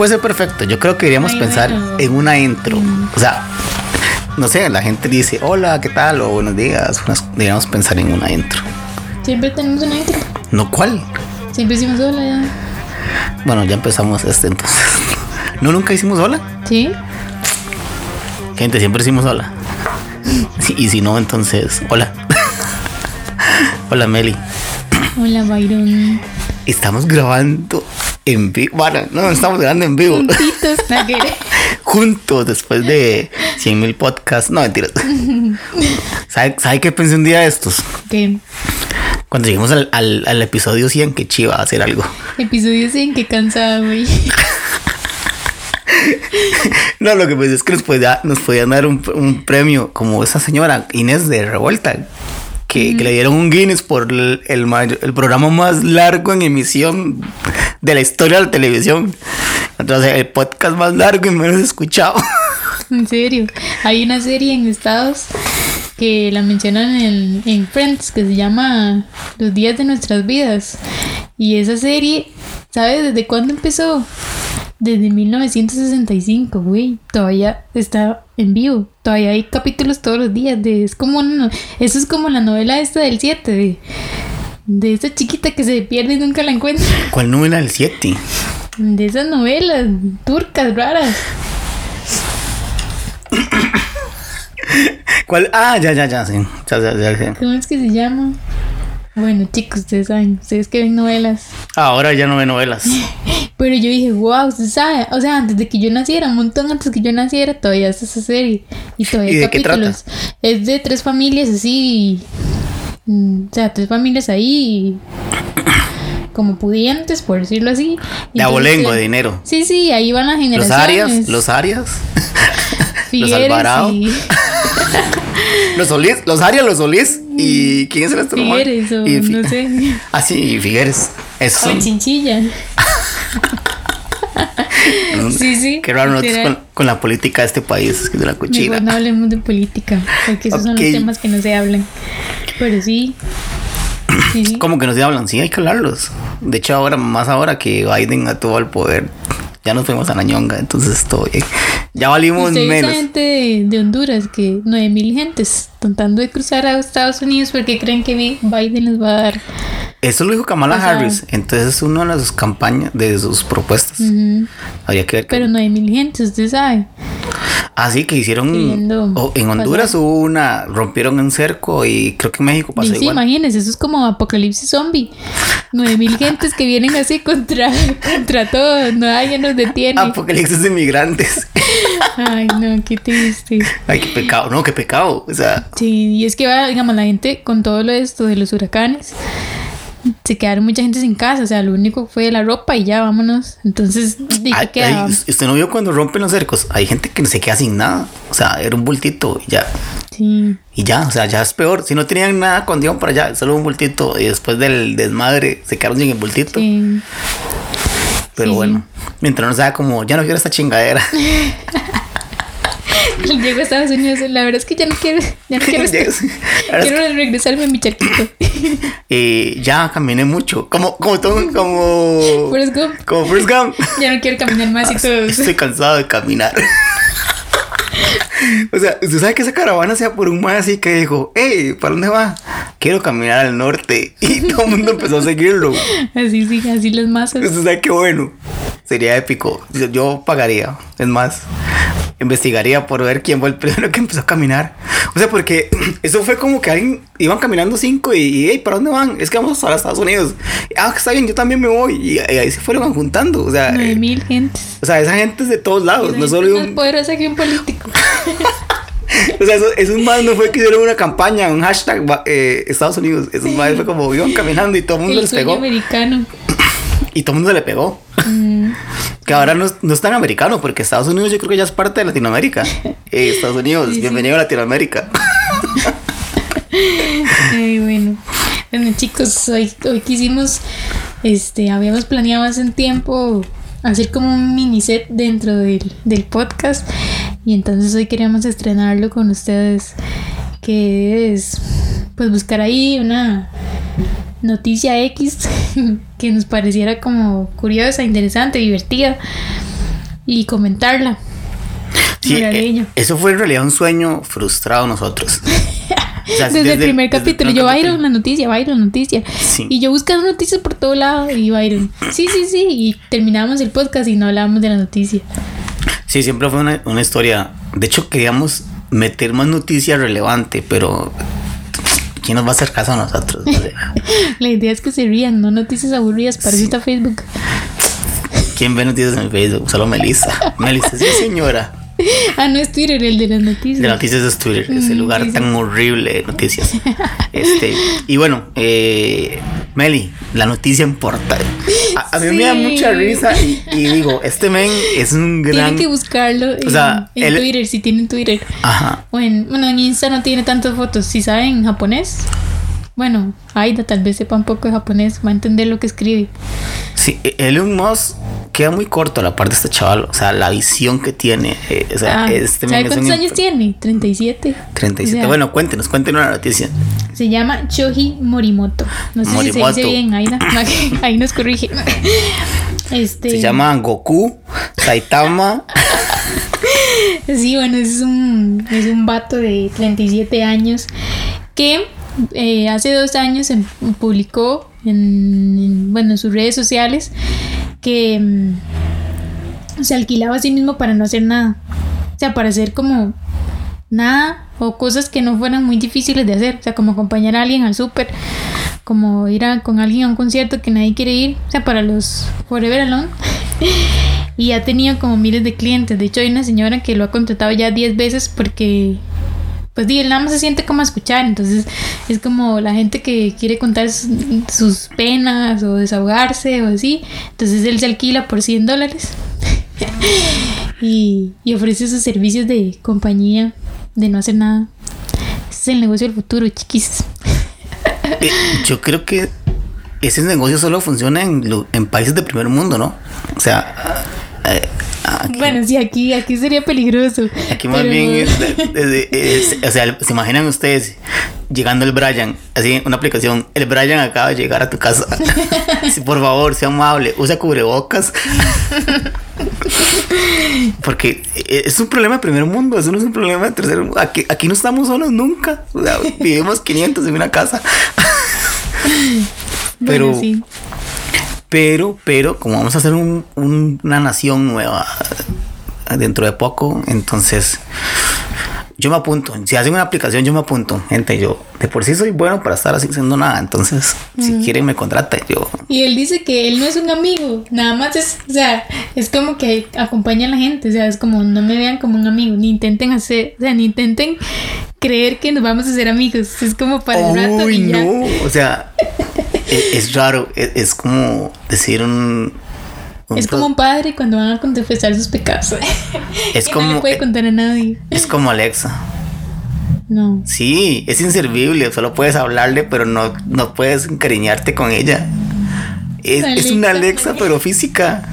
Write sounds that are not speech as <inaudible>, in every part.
puede ser perfecto. Yo creo que deberíamos Ay, pensar bueno. en una intro. O sea, no sé, la gente dice hola, ¿qué tal? O buenos días. Deberíamos pensar en una intro. Siempre tenemos una intro. ¿No cuál? Siempre hicimos hola ya. Bueno, ya empezamos este entonces. <laughs> No, nunca hicimos hola. ¿Sí? Gente, siempre hicimos hola. Sí, y si no, entonces, hola. <laughs> hola, Meli. Hola, Byron. Estamos grabando en vivo. Bueno, no, estamos grabando en vivo. Juntitos. que. <laughs> Juntos después de 100 mil podcasts. No, mentiras. <laughs> ¿Sabe, ¿Sabe qué pensé un día de estos? ¿Qué? Cuando lleguemos al, al, al episodio 100, que chiva a hacer algo. Episodio 100, qué cansada, güey. <laughs> No, lo que pensé es que nos, podía, nos podían dar un, un premio como esa señora Inés de Revuelta. Que, que le dieron un Guinness por el, el, el programa más largo en emisión de la historia de la televisión. Entonces, el podcast más largo y menos escuchado. <laughs> En serio. Hay una serie en Estados que la mencionan en, en Friends que se llama Los días de nuestras vidas. Y esa serie, ¿sabes desde cuándo empezó? Desde 1965, güey. Todavía está en vivo. Todavía hay capítulos todos los días. De, es como una eso es como la novela esta del 7 de, de esa chiquita que se pierde y nunca la encuentra. <laughs> ¿Cuál número del 7? De esas novelas turcas raras. <coughs> ¿Cuál? Ah, ya, ya, ya, sí. Ya, ya, ya. ¿Cómo es que se llama? Bueno, chicos, ustedes saben, ustedes que ven novelas. Ahora ya no ve novelas. <laughs> Pero yo dije, wow, usted sabe. O sea, antes de que yo naciera, un montón antes que yo naciera, todavía está esa serie. Y todavía ¿Y hay de qué capítulos. Es de tres familias así. mm, O sea, tres familias ahí. <coughs> Como pudientes, por decirlo así. Y De abolengo, de dinero. Sí, sí, ahí van las Los generaciones. Arias, los Arias, <laughs> Figueres Alvarado. y- <laughs> los Solís, los Arias, los Solís. ¿Y quién es el otro? nomás? Figueres o Y no sé. <laughs> Ah, sí, Figueres. Eso. O chinchilla. <laughs> sí, sí. Qué raro nosotros con, con la política de este país, es que de la cochina. Mejor no hablemos de política, porque esos son los temas que no se hablan. Pero sí. Sí, sí. Como que no se hablan, sí, hay que hablarlos. De hecho, ahora, más ahora que Biden tuvo el poder, ya nos fuimos a la ñonga, entonces todo bien. Ya valimos Usted menos. gente de, de Honduras que 9000 gentes tratando de cruzar a Estados Unidos porque creen que Biden les va a dar. Eso lo dijo Kamala O sea- Harris, entonces es una de sus campañas, de sus propuestas. Habría que ver. Pero 9000 gentes, usted sabe. Así que hicieron. En Honduras pasar. hubo una. Rompieron un cerco y creo que en México pasó sí, igual. imagínense, eso es como apocalipsis zombie. 9000 gentes que vienen así contra, contra todo, no hay nos detiene. Apocalipsis de inmigrantes. <laughs> Ay, no, qué triste. Ay, qué pecado, no, qué pecado. O sea, Sí, y es que va, digamos, la gente con todo lo de esto de los huracanes, se quedaron mucha gente sin casa, o sea, lo único fue la ropa y ya, vámonos. Entonces, ¿de ay, qué ay, usted no vio cuando rompen los cercos. Hay gente que no se queda sin nada. O sea, era un bultito y ya. Sí, Y ya, o sea, ya es peor. Si no tenían nada cuando iban para allá, solo un bultito. Y después del desmadre se quedaron sin el bultito. sí. Pero sí, bueno, mientras no sea como, ya no quiero esta chingadera. <laughs> <laughs> Llego a Estados Unidos, la verdad es que ya no quiero, ya no quiero, estar- Llegas- ahora es quiero regresarme a mi charquito. <laughs> Eh, ya caminé mucho. Como, como todo, como. Forrest Gump. Como Forrest Gump. Ya no quiero caminar más y todo. Estoy cansado de caminar. <laughs> o sea, usted sabe que esa caravana sea por un más así que dijo, hey, ¿para dónde va? Quiero caminar al norte. Y todo el mundo empezó a seguirlo. Así, sí, así las masas. Usted sabe qué bueno. Sería épico. Yo pagaría. Es más, investigaría por ver quién fue el primero que empezó a caminar. O sea, porque <clears throat> eso fue como que alguien iban caminando cinco y, y hey, ¿para dónde van? Es que vamos a los Estados Unidos. Ah, está bien, yo también me voy. Y, y ahí se fueron juntando. O sea, Nueve eh, mil gentes. o sea, esa gente es de todos lados. No solo un, poderosa que un político. <laughs> O sea, eso- esos más no fue que hicieron una campaña, un hashtag eh, Estados Unidos. Esos más fue como iban caminando y todo el mundo El les pegó. americano. <clears throat> Y todo el mundo le pegó. Mm, <laughs> Que ahora no, es- no es tan americano, porque Estados Unidos yo creo que ya es parte de Latinoamérica. <laughs> Eh, Estados Unidos, Sí, sí. bienvenido a Latinoamérica. <laughs> Ay, bueno. Bueno, chicos, hoy, hoy quisimos, este, habíamos planeado hace un tiempo hacer como un mini set dentro del, del podcast y entonces hoy queríamos estrenarlo con ustedes, que es, pues, buscar ahí una noticia X <laughs> que nos pareciera como curiosa, interesante, divertida y comentarla. Sí, eh, eso fue en realidad un sueño frustrado nosotros. <laughs> O sea, Desde, el primer el capítulo, primer yo capítulo. Byron, la noticia, Byron, noticia. Sí. Y yo buscando noticias por todo lado y Byron, sí, sí, sí. Y terminábamos el podcast y no hablábamos de la noticia. Sí, siempre fue una, una historia. De hecho, queríamos meter más noticias relevantes, pero ¿quién nos va a hacer caso a nosotros? <laughs> La idea es que se rían, no noticias aburridas. Para eso está Facebook. ¿Quién ve noticias en Facebook? Solo Melissa. Melissa, sí, señora. <laughs> Ah, no es Twitter, el de las noticias. De noticias es Twitter, ese Mm, lugar sí, sí. tan horrible de noticias. Este, y bueno, eh, Meli, la noticia importa. A, a mí me da Sí. mucha risa y, y digo, este men es un gran. Tienen que buscarlo en, O sea, en Twitter, si tienen Twitter. Ajá. O en, bueno, en Insta no tiene tantas fotos. Si saben japonés, bueno, Aida tal vez sepa un poco de japonés, va a entender lo que escribe. Sí, e- Elon Musk queda muy corto la parte de este chaval. O sea, la visión que tiene. eh, o sea, Ah, este ¿Sabe es cuántos años tiene? 37. 37. O sea, bueno, cuéntenos, cuéntenos la noticia. Se llama Choji Morimoto. No sé si se dice bien, Aida. <coughs> Ahí nos corrige. Este, Se llama Goku, Saitama. <laughs> Sí, bueno, es un, es un vato de 37 años que eh, hace dos años em- publicó en, en, bueno, en sus redes sociales que mm, se alquilaba a sí mismo para no hacer nada. O sea, para hacer como nada o cosas que no fueran muy difíciles de hacer. O sea, como acompañar a alguien al súper, como ir a- con alguien a un concierto que nadie quiere ir. O sea, para los Forever Alone. <laughs> Y ha tenido como miles de clientes. De hecho, hay una señora que lo ha contratado ya 10 veces porque, pues, di, él nada más se siente como escuchar. Entonces, es como la gente que quiere contar sus, penas o desahogarse o así. Entonces, él se alquila por 100 dólares <laughs> y, y ofrece sus servicios de compañía, de no hacer nada. Ese es el negocio del futuro, chiquis. Eh, yo creo que ese negocio solo funciona en, en países de primer mundo, ¿no? O sea, Bueno, sí, aquí, aquí sería peligroso. aquí más pero- bien, es- es- es- o sea, se imaginan ustedes llegando el Brian, así una aplicación, el Brian acaba de llegar a tu casa. <laughs> Sí, por favor, sea amable, usa cubrebocas. Porque es un problema de primer mundo, eso no es un problema de tercer mundo. Aquí, aquí no estamos solos nunca. O sea, vivimos 500 en una casa. <laughs> Bueno, Pero- sí. Pero, pero, como vamos a hacer un- un- una nación nueva dentro de poco, entonces yo me apunto. Si hacen una aplicación, yo me apunto. Gente, yo de por sí soy bueno para estar así haciendo nada. Entonces, si quieren, me contraten. Yo, Y él dice que él no es un amigo, nada más es, o sea, es como que acompaña a la gente, o sea, es como no me vean como un amigo, ni intenten hacer, o sea, ni intenten creer que nos vamos a hacer amigos, es como para un rato Uy, no. O sea, e- es, raro. Es, es como decir un. un Es como un padre cuando van a confesar sus pecados. Es <laughs> Que no le como. puede contar a nadie. Es como Alexa. No. Sí, es inservible, solo puedes hablarle, pero no, no puedes encariñarte con ella. Es, es una Alexa. Alexa, pero física.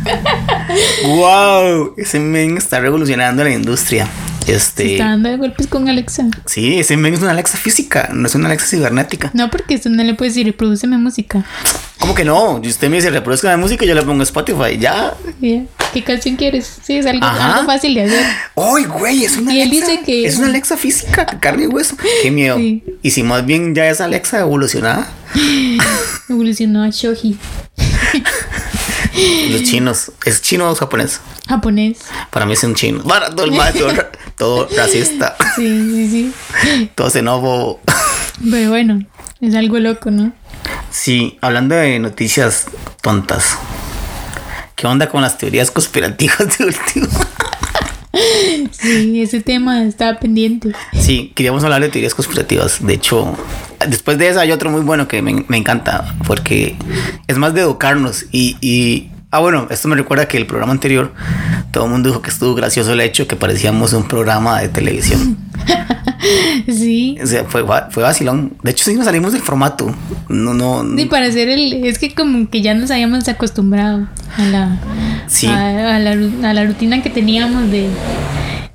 <laughs> ¡Wow! Ese men está revolucionando la industria. Se Este. está dando de golpes con Alexa. Sí, ese men es una Alexa física, no es una Alexa cibernética. No, porque usted no le puede decir, reprodúceme música. ¿Cómo que no? Y usted me dice, reproduzca la música, yo le pongo Spotify, ya. ¿Qué canción quieres? Sí, es algo, algo fácil de hacer. ¡Ay, güey! Es una Y él Alexa. dice que- Es una Alexa física, carne y hueso. ¡Qué miedo! Sí. Y si más bien ya es Alexa evolucionada. <laughs> Evolucionó a Shoji. Los chinos. ¿Es chino o japonés? Japonés. Para mí es un chino. Para todo el mal, <laughs> todo, ra- todo racista, <laughs> Sí, sí, sí. todo xenófobo. Pero bueno, es algo loco, ¿no? Sí, hablando de noticias tontas. ¿Qué onda con las teorías conspirativas de último? <laughs> Sí, ese tema estaba pendiente. Sí, queríamos hablar de teorías conspirativas. De hecho, después de esa hay otro muy bueno que me, me encanta porque es más de educarnos y, y- Ah, bueno, esto me recuerda que el programa anterior todo el mundo dijo que estuvo gracioso el hecho que parecíamos un programa de televisión. <laughs> Sí. O sea, fue, fue vacilón. De hecho, sí nos salimos del formato. No, no. Y para hacer el. Es que como que ya nos habíamos acostumbrado a la. Sí. A, a la, a la rutina que teníamos de.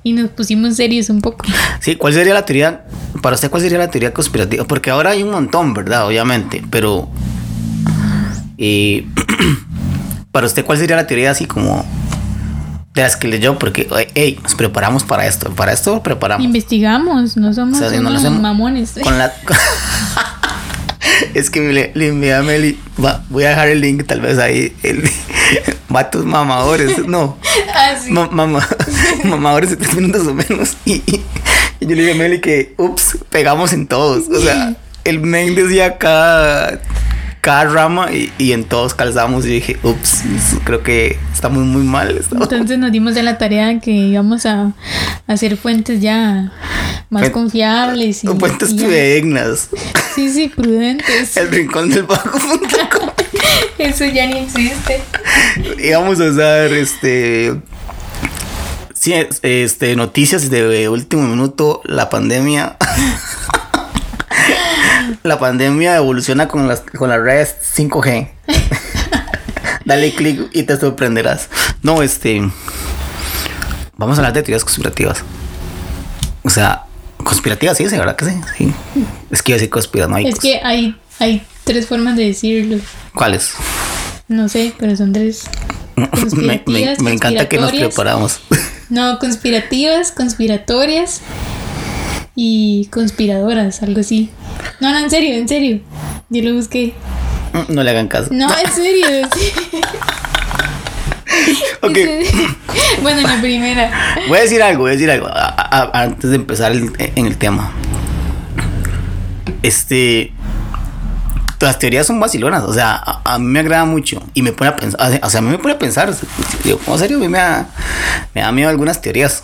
Y nos pusimos serios un poco. Sí, ¿cuál sería la teoría? Para usted, ¿cuál sería la teoría conspirativa? Porque ahora hay un montón, ¿verdad? Obviamente, pero. eh, <clears throat> para usted, ¿cuál sería la teoría así como de las que leyó, porque, hey, nos preparamos para esto. Para esto preparamos. Investigamos, no somos, O sea, no lo unos hacemos mamones. Con la. <laughs> es que le, le envié a Meli. va, voy a dejar el link, tal vez ahí. El, <laughs> vatos mamadores. No. <laughs> Ah, sí. Ma- mama- mamadores de tres minutos o menos. Y, y- y yo le dije a Meli que, ups, pegamos en todos. O sea, el men decía cada, cada rama y, y en todos calzamos. Y dije, ups, creo que estamos muy mal. estamos- Entonces nos dimos de la tarea que íbamos a hacer fuentes ya más confiables y, Fuentes y. Sí, sí, prudentes. El rincón del bajo. <laughs> Eso ya ni existe. íbamos a usar este sí, es- este noticias de último minuto la pandemia <laughs> la pandemia evoluciona con las con las redes 5G <laughs> dale clic y te sorprenderás no este vamos a hablar de teorías conspirativas o sea conspirativas sí, sí, verdad que sí, sí. es que iba a decir conspiranoicos Es que hay, hay tres formas de decirlo. ¿cuáles? No sé, pero son tres. <laughs> me, me- Conspirativas, me encanta que nos preparamos <laughs> No, conspirativas, conspiratorias y conspiradoras, algo así. No, no, en serio, en serio. Yo lo busqué. no le hagan caso No, en <laughs> serio. sí. <laughs> Ok. <laughs> Bueno, la primera. Voy a decir algo, voy a decir algo a- a- antes de empezar el- en el tema. Este. Las teorías son vacilonas, o sea, a, a mí me agrada mucho y me pone a pensar, o sea, a mí me pone a pensar, yo, en serio, a mí me da, me da miedo algunas teorías.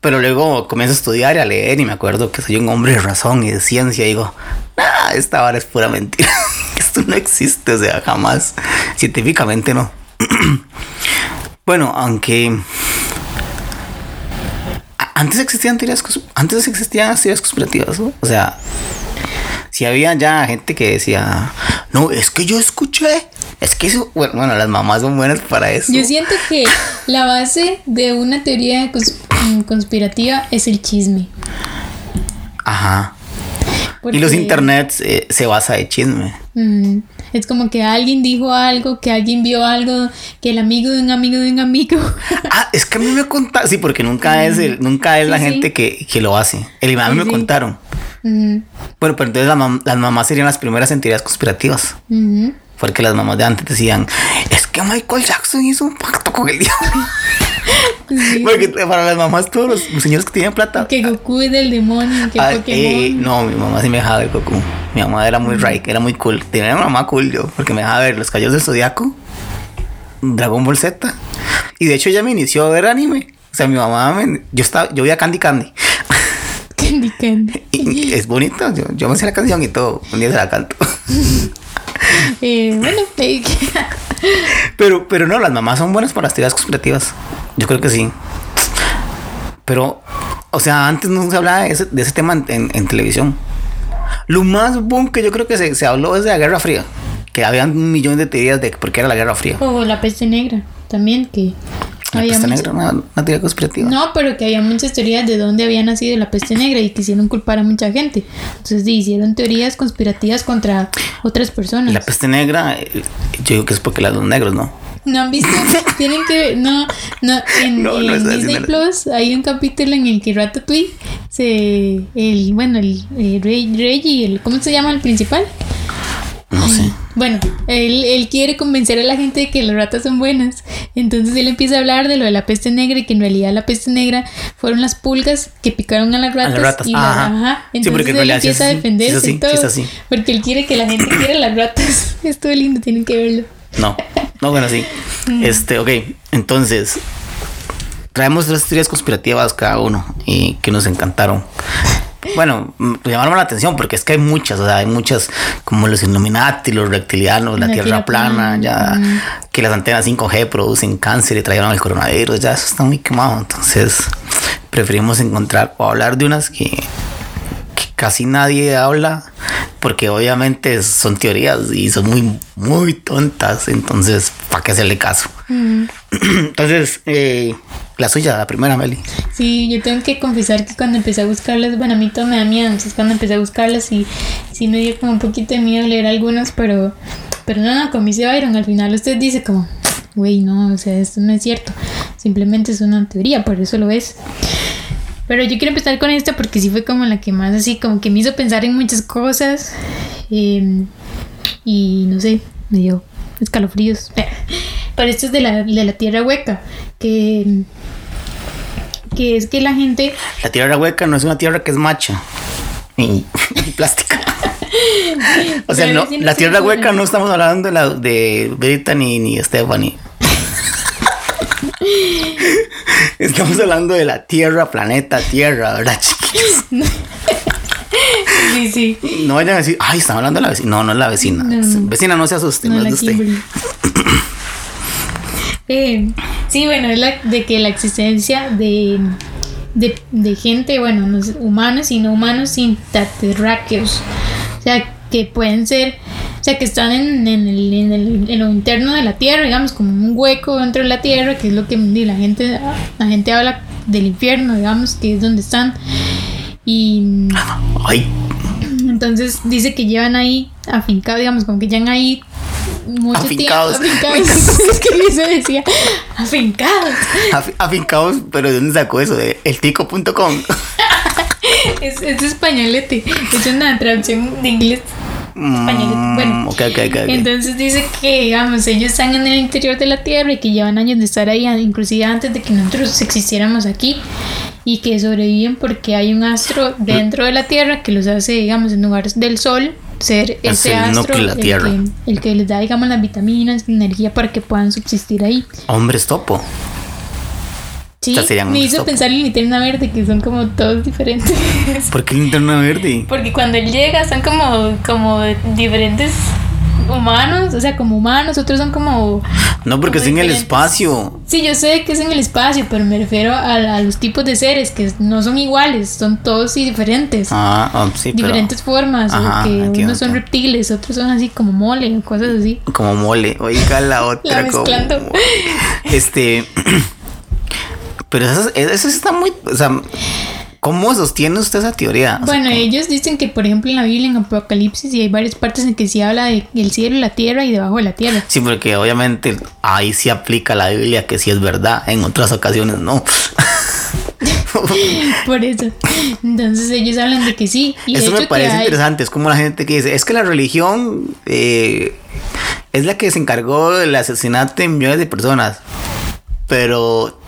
Pero luego comienzo a estudiar y a leer y me acuerdo que soy un hombre de razón y de ciencia digo, ah, esta vara es pura mentira. <laughs> Esto no existe, o sea, jamás. Científicamente no. <clears throat> bueno, aunque antes existían teorías, antes existían teorías conspirativas, ¿no? o sea, si había ya gente que decía, no, es que yo escuché, es que eso, bueno, bueno, las mamás son buenas para eso. Yo siento que la base de una teoría conspirativa es el chisme. Ajá. Porque, Y los internets eh, se basa de chisme. mm, es como que alguien dijo algo, que alguien vio algo, que el amigo de un amigo de un amigo. <laughs> Ah, es que a mí me contaron, sí, porque nunca es el- nunca es Sí, la sí. gente que, que lo hace. El a mí Sí, me contaron. Bueno, pero entonces la mam- las mamás serían las primeras en teorías conspirativas. Porque las mamás de antes decían, es que Michael Jackson hizo un pacto con el diablo. Sí. Porque para las mamás, todos los, señores que tienen plata. Que Goku es del demonio, que Ah, Pokémon. eh, no, mi mamá sí me dejaba ver Goku. Mi mamá era muy right, era muy cool. Tenía una mamá cool yo, porque me dejaba ver los callos del zodiaco, Dragon Ball Z. Y de hecho ella me inició a ver anime. O sea, mi mamá, me- yo estaba, yo veía Candy Candy. <laughs> Candy Candy. <laughs> Y es bonito, yo, yo me sé la canción y todo. Un día se la canto. <laughs> Eh, bueno, Pero, pero no, las mamás son buenas para las teorías conspirativas. Yo creo que sí. Pero, o sea, antes no se hablaba de ese, de ese tema en, televisión. Lo más boom que yo creo que se, se habló es de la Guerra Fría. Que había un millón de teorías de por qué era la Guerra Fría. o la peste negra, también que La había peste negra, una, una teoría conspirativa. No, pero que había muchas teorías de dónde había nacido la peste negra y quisieron culpar a mucha gente. Entonces hicieron teorías conspirativas contra otras personas. La peste negra, eh, yo digo que es porque las dos negros, ¿no? ¿No han visto? <laughs> Tienen que ver, no, no, en, No, no en Disney Plus hay un capítulo en el que Ratatouille se, el, bueno, el, el Rey, Reggie, el, ¿cómo se llama el principal? No sé. Bueno, él, él quiere convencer a la gente de que las ratas son buenas. Entonces él empieza a hablar de lo de la peste negra y que en realidad la peste negra fueron las pulgas que picaron a las ratas. ratas, y las- ajá. ajá. Entonces él empieza a así, defenderse sí es y todo. así, así. Porque él quiere que la gente quiera las ratas. <laughs> Es todo lindo, tienen que verlo. No, no, bueno, sí. <laughs> Este, ok, entonces, traemos tres teorías conspirativas cada uno y que nos encantaron. Bueno, mm, llamaron la atención porque es que hay muchas, o sea, hay muchas como los Illuminati, los reptilianos, la, La tierra, tierra plana, plana, ya que las antenas 5G producen cáncer y trajeron el coronavirus, ya eso está muy quemado, entonces preferimos encontrar o hablar de unas que, que casi nadie habla porque obviamente son teorías y son muy muy tontas entonces para qué hacerle caso <clears throat> entonces eh, la suya la primera Meli Sí, yo tengo que confesar que cuando empecé a buscarlas, bueno, a mí todo me da miedo, entonces cuando empecé a buscarlas y sí me dio como un poquito de miedo leer algunas, pero, pero no, no, con Miss Byron, al final usted dice como, güey, no, o sea, esto no es cierto. simplemente es una teoría, por eso lo es. Pero yo quiero empezar con esta porque sí fue como la que más así, como que me hizo pensar en muchas cosas. eh, y no sé, me dio escalofríos. <laughs> Pero esto es de la, de la tierra hueca, que, que es que la gente La tierra hueca no es una tierra que es macha y, <laughs> y plástica. O sea, no, la tierra hueca no estamos hablando de la de Brita ni, ni Stephanie. <laughs> Estamos hablando de la tierra, planeta Tierra, ¿verdad, chiquillos? Sí, sí. No vayan a decir, ay, están hablando de la vecina. No, no es la vecina. No, no. Vecina, no se asuste, No, no, es de usted. <laughs> Eh, sí, bueno, es la de que la existencia de, de, de gente, bueno, no humanos y no humanos interterráqueos. O sea, que pueden ser, o sea, que están en, en, el, en, el- en lo interno de la Tierra, digamos, como un hueco dentro de la Tierra, que es lo que la gente, la gente habla del infierno, digamos, que es donde están. Y Ay, entonces dice que llevan ahí afincados, digamos, como que llevan ahí mucho Afincados. tiempo. Afincados. <laughs> es que eso decía, afincados. af- afincados, pero ¿de dónde sacó eso? De eltico.com. <laughs> Es, es españolete. Es una traducción de inglés. Españolete. Bueno. Mm, ok, ok, ok. ok. Entonces dice que, digamos, ellos están en el interior de la Tierra y que llevan años de estar ahí, inclusive antes de que nosotros existiéramos aquí, y que sobreviven porque hay un astro dentro de la Tierra que los hace, digamos, en lugar del Sol, ser Es ese el astro núcleo de la el Tierra. que, el que les da, digamos, las vitaminas, la energía para que puedan subsistir ahí. Hombres topo. Sí, me hizo pensar en linterna verde, que son como todos diferentes. ¿Por qué linterna verde? Porque cuando él llega son como, como diferentes humanos, o sea, como humanos, otros son como... No, porque es como en el espacio. Sí, yo sé que es en el espacio, pero me refiero a, a los tipos de seres que no son iguales, son todos y diferentes. Ah, ah, sí, pero. diferentes formas, Ajá, que entiendo, unos son reptiles, otros son así como mole o cosas así. Como mole. Oiga la <laughs> otra. La mezclando. Este. <clears throat> Pero eso, eso está muy. O sea, ¿cómo sostiene usted esa teoría? O Bueno, ellos dicen que, por ejemplo, en la Biblia, en Apocalipsis, y hay varias partes en que se habla de el cielo, la tierra y debajo de la tierra. Sí, porque obviamente ahí sí aplica la Biblia, que sí es verdad. En otras ocasiones no. <laughs> Por eso. Entonces ellos hablan de que sí. Y de Eso me parece hay- interesante. Es como la gente que dice, es que la religión eh, es la que se encargó del asesinato de millones de personas. Pero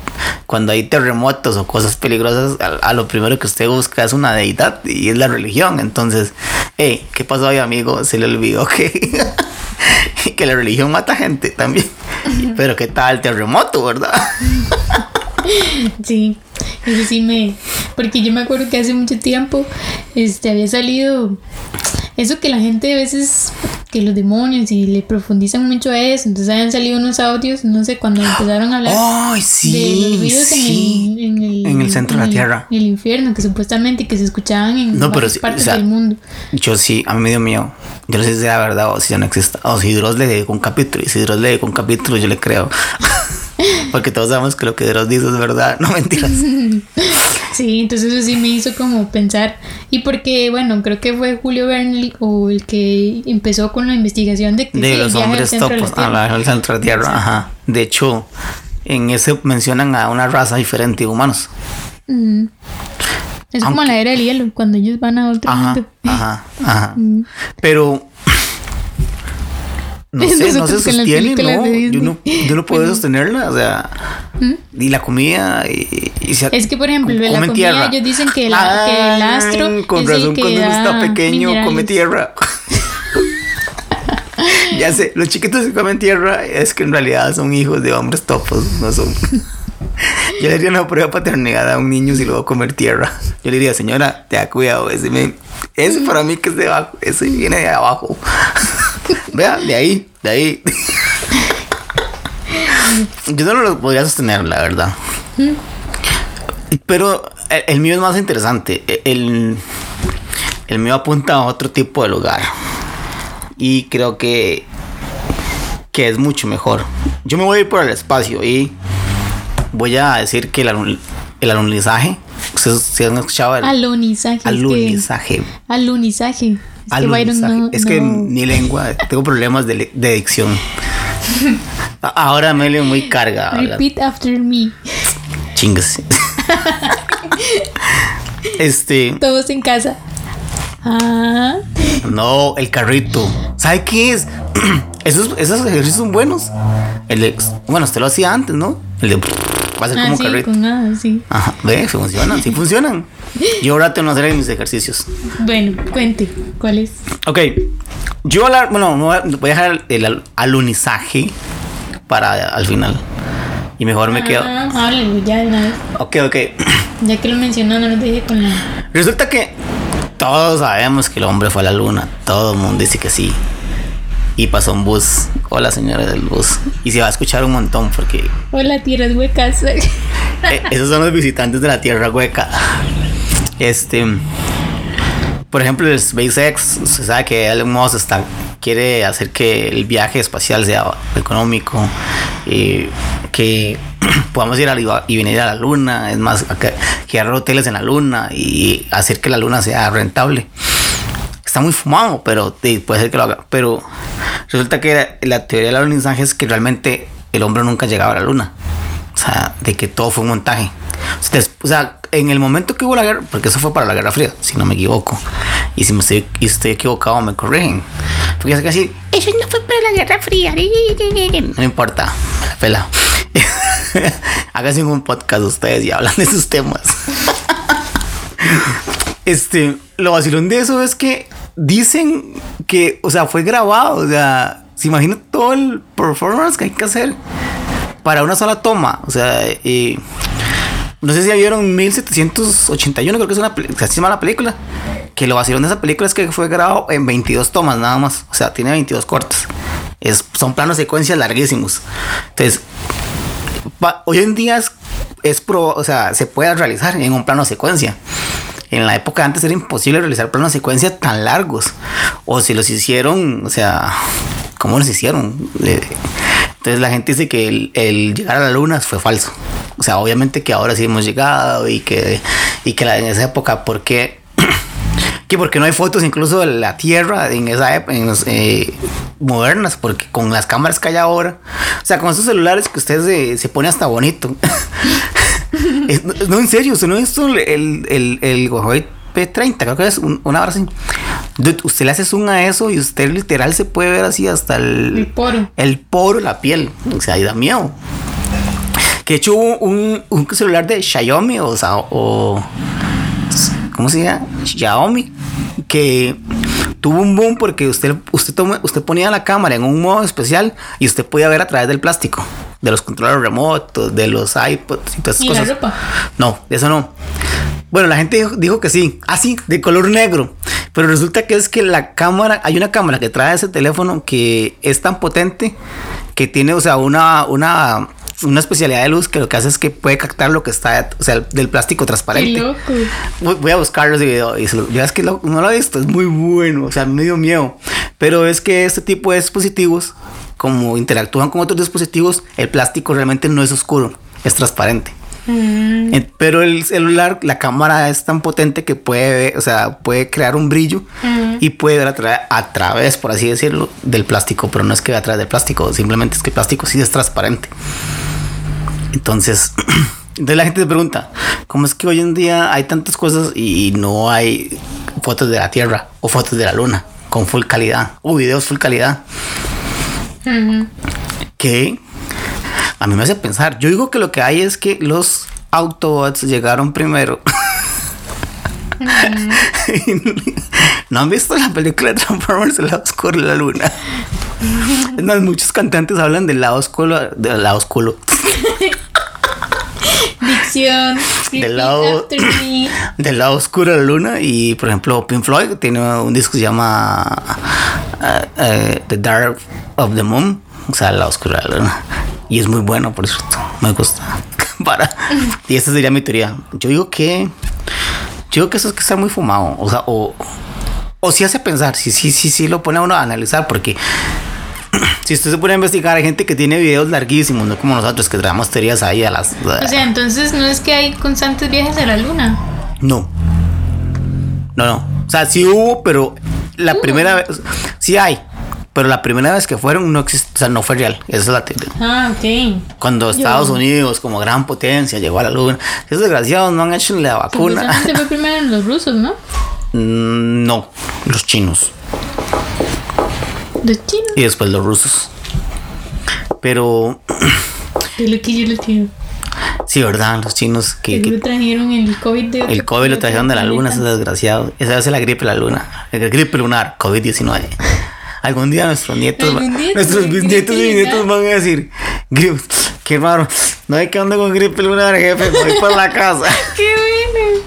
cuando hay terremotos o cosas peligrosas, a, a lo primero que usted busca es una deidad y es la religión. Entonces, hey, ¿qué pasó ahí, amigo? Se le olvidó que, <laughs> que la religión mata gente también. Pero ¿qué tal el terremoto, verdad? <laughs> Sí, eso sí me... Porque yo me acuerdo que hace mucho tiempo este, había salido eso que la gente a veces, que los demonios y le profundizan mucho a eso, entonces habían salido unos audios, no sé, cuando empezaron a hablar ¡Ay, de los ruidos sí. en, el, en, el, En el centro de la Tierra. En el infierno, que supuestamente que se escuchaban en No, pero varias sí, partes o sea, del mundo. Yo sí, a mí me dio miedo. Yo no sé si era verdad o si ya no existe. O si Dross le dedicó un capítulo. Y si Dross le dedicó un capítulo, yo le creo. <laughs> Porque todos sabemos que lo que Dross dice es verdad, <laughs> no mentiras. <laughs> Sí, entonces eso sí me hizo como pensar. Y porque, bueno, creo que fue Julio Verne o el que empezó con la investigación de que De sí, los hombres topos. Tierra. A la centro de la tierra, ajá. De hecho, en ese mencionan a una raza diferente de humanos. Ujú. Es como la era del hielo, cuando ellos van a otro Ajá, mundo. ajá, ajá. <laughs> Mm. Pero. No <laughs> sé, no se sostiene, ¿no? Yo no, yo no puedo <laughs> sostenerla, o sea. ¿Mm? Y la comida, y, y se- Es que, por ejemplo, la comida, tierra. ellos dicen que, la- que el astro Con es el razón, que cuando uno está pequeño, come tierra. <laughs> ya sé, los chiquitos que comen tierra es que en realidad son hijos de hombres topos, no son. Yo le haría una prueba paternidad a un niño si lo va a comer tierra. Yo le diría, señora, te da cuidado, ese, me- ese para mí que es de abajo, ese viene de abajo. Vea, de ahí, de ahí. Yo no lo podría sostener, la verdad. Pero el, el mío es más interesante. E, El, el mío apunta a otro tipo de lugar. Y creo que, que es mucho mejor. Yo me voy a ir por el espacio y voy a decir que el, el alunizaje. ¿Ustedes se han escuchado el Alunizaje. alunizaje? Alunizaje. Es que Byron Alunizaje. no- es que no- mi lengua, tengo problemas de, de dicción. <laughs> Ahora Amelia muy carga. habla- Repeat after me. Chingas. <laughs> este, Todos en casa. Ah, no, el carrito. ¿Sabe qué es? <clears throat> esos, esos ejercicios son buenos. El de, bueno, usted lo hacía antes, ¿no? El de va a ser ah, como sí, carrito. con nada, sí. Ajá, ve, funcionan, sí funcionan. <laughs> Yo ahora tengo que hacer mis ejercicios. Bueno, cuente, ¿cuál es? Ok, yo la, bueno, no voy a dejar el, al- alunizaje para al final. Y mejor me quedo. Ah, háblelo ya de una vez. Ok, ok. <clears throat> Ya que lo mencionó, no lo dije con la. Resulta que todos sabemos que el hombre fue a la luna. Todo el mundo dice que sí. Y pasó un bus. Hola, señora del bus. Y se va a escuchar un montón porque Hola, tierras huecas. <laughs> eh, esos son los visitantes de la Tierra Hueca. Este. Por ejemplo, el SpaceX, se sabe que Elon Musk está, quiere hacer que el viaje espacial sea económico, y que <clears throat> podamos ir a, y venir a la luna, es más, crear hoteles en la luna y hacer que la luna sea rentable. Está muy fumado, pero sí, puede ser que lo haga. Pero resulta que la, la teoría del alunizaje es que realmente el hombre nunca llegaba a la luna. O sea, de que todo fue un montaje. O sea, des- o sea, en el momento que hubo la guerra, porque eso fue para la Guerra Fría, si no me equivoco. Y si me estoy, estoy equivocado, me corrigen. Porque es casi, eso no fue para la Guerra Fría. <laughs> No importa, me la pela. <laughs> Háganse un podcast ustedes y hablan de esos temas. <laughs> Este, lo vacilón de eso es que dicen que, o sea, fue grabado, o sea, se imagina todo el performance que hay que hacer para una sola toma, o sea, y no sé si ya vieron 1781, creo que es una se llama la película, que lo vacilón de esa película es que fue grabado en 22 tomas nada más, o sea, tiene 22 cortes. Es, son planos secuencias larguísimos. Entonces, hoy en día es, es pro, o sea, se puede realizar en un plano secuencia. En la época antes era imposible realizar planos secuencia tan largos. O si los hicieron, o sea, ¿cómo los hicieron? Entonces la gente dice que el, el llegar a la luna fue falso. O sea, obviamente que ahora sí hemos llegado y que, y que en esa época, ¿por qué? <clears throat> que porque no hay fotos incluso de la Tierra en esa época, en eh, modernas, porque con las cámaras que hay ahora, o sea, con esos celulares que usted se, se pone hasta bonito. <laughs> Es- no, en serio, usted no ha visto el, el, el, Huawei P30, creo que es un- una hora así. Usted le hace zoom a eso y usted literal se puede ver así hasta el, El poro. el poro, la piel. O sea, ahí da miedo. Que de hecho un, un celular de Xiaomi o, o ¿cómo se llama? Xiaomi que tuvo un boom porque usted usted toma- usted ponía la cámara en un modo especial y usted podía ver a través del plástico, de los controles remotos, de los iPods y todas esas ¿Y la cosas. ropa? No, eso no. Bueno, la gente dijo, dijo que sí. Ah, sí, de color negro. Pero resulta que es que la cámara, hay una cámara que trae ese teléfono que es tan potente que tiene, o sea, una, una, una especialidad de luz que lo que hace es que puede captar lo que está, o sea, del plástico Qué transparente. loco. Voy, voy a buscarlo ese video y se lo, ya es que lo- no lo he visto, es muy bueno, o sea, me dio miedo. Pero es que este tipo de dispositivos, como interactúan con otros dispositivos, el plástico realmente no es oscuro, es transparente. Mm, Pero el celular, la cámara es tan potente que puede, o sea, puede crear un brillo Mm. y puede ver a, tra- a través, por así decirlo, del plástico. Pero no es que vea a través del plástico, simplemente es que el plástico sí es transparente. Entonces, <clears throat> entonces la gente se pregunta, ¿cómo es que hoy en día hay tantas cosas y no hay fotos de la Tierra o fotos de la Luna con full calidad o videos full calidad? que a mí me hace pensar. Yo digo que lo que hay es que los Autobots llegaron primero. <laughs> ¿No han visto la película de Transformers El lado oscuro de la luna? Más, muchos cantantes hablan del lado oscuro, del lado oscuro, Dicción. Lado- <clears throat> del lado oscuro de la luna y por ejemplo Pink Floyd tiene un disco que se llama eh, eh, The Dark of the Moon, o sea, el lado oscuro de la luna. Y es muy bueno, por eso me gusta. <laughs> Para. Y esa sería mi teoría. Yo digo que yo digo que eso es que está muy fumado, o sea, o o si hace pensar, si sí sí sí lo pone a uno a analizar porque <clears throat> si usted se pone a investigar, hay gente que tiene videos larguísimos, no como nosotros que traemos teorías ahí a las O sea, entonces no es que hay constantes viajes a la luna. No. No, no. O sea, sí hubo, pero la primera vez. Sí hay. Pero la primera vez que fueron no existe, o sea, no fue real. Esa es la. Ah, ok. Cuando Estados Unidos, como gran potencia, llegó a la luna. Esos desgraciados no han hecho ni la vacuna. Supuestamente fue primero en los rusos, ¿no? Mm, no, los chinos. Los chinos. Y después los rusos. Pero Qué loquillo los chinos. sí, ¿verdad? Los chinos que, Que que- lo trajeron el COVID de el COVID lo trajeron de la luna, esos desgraciados. Esa es la gripe de la luna. La gripe lunar, COVID-19. Algún día nuestros nietos, Algún va- día nuestros bisnietos y nietos van a decir, "Grip, qué raro, no hay que andar con gripe lunar, jefe, voy para la casa. <laughs> ¡Qué bueno!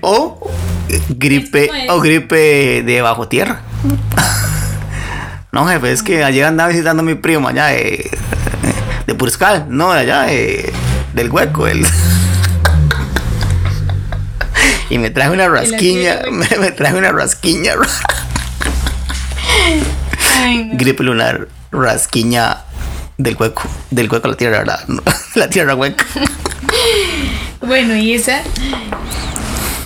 <laughs> o gripe, o gripe de bajo tierra. <laughs> No, jefe, es que ayer andaba visitando a mi primo allá de, de Puriscal, no, de allá de- del hueco, el... Y me traje una rasquiña, me, me traje una rasquiña, Ay, no. gripe lunar, rasquiña del hueco, del hueco a la tierra, la <laughs> tierra hueca. <laughs> Bueno, y esa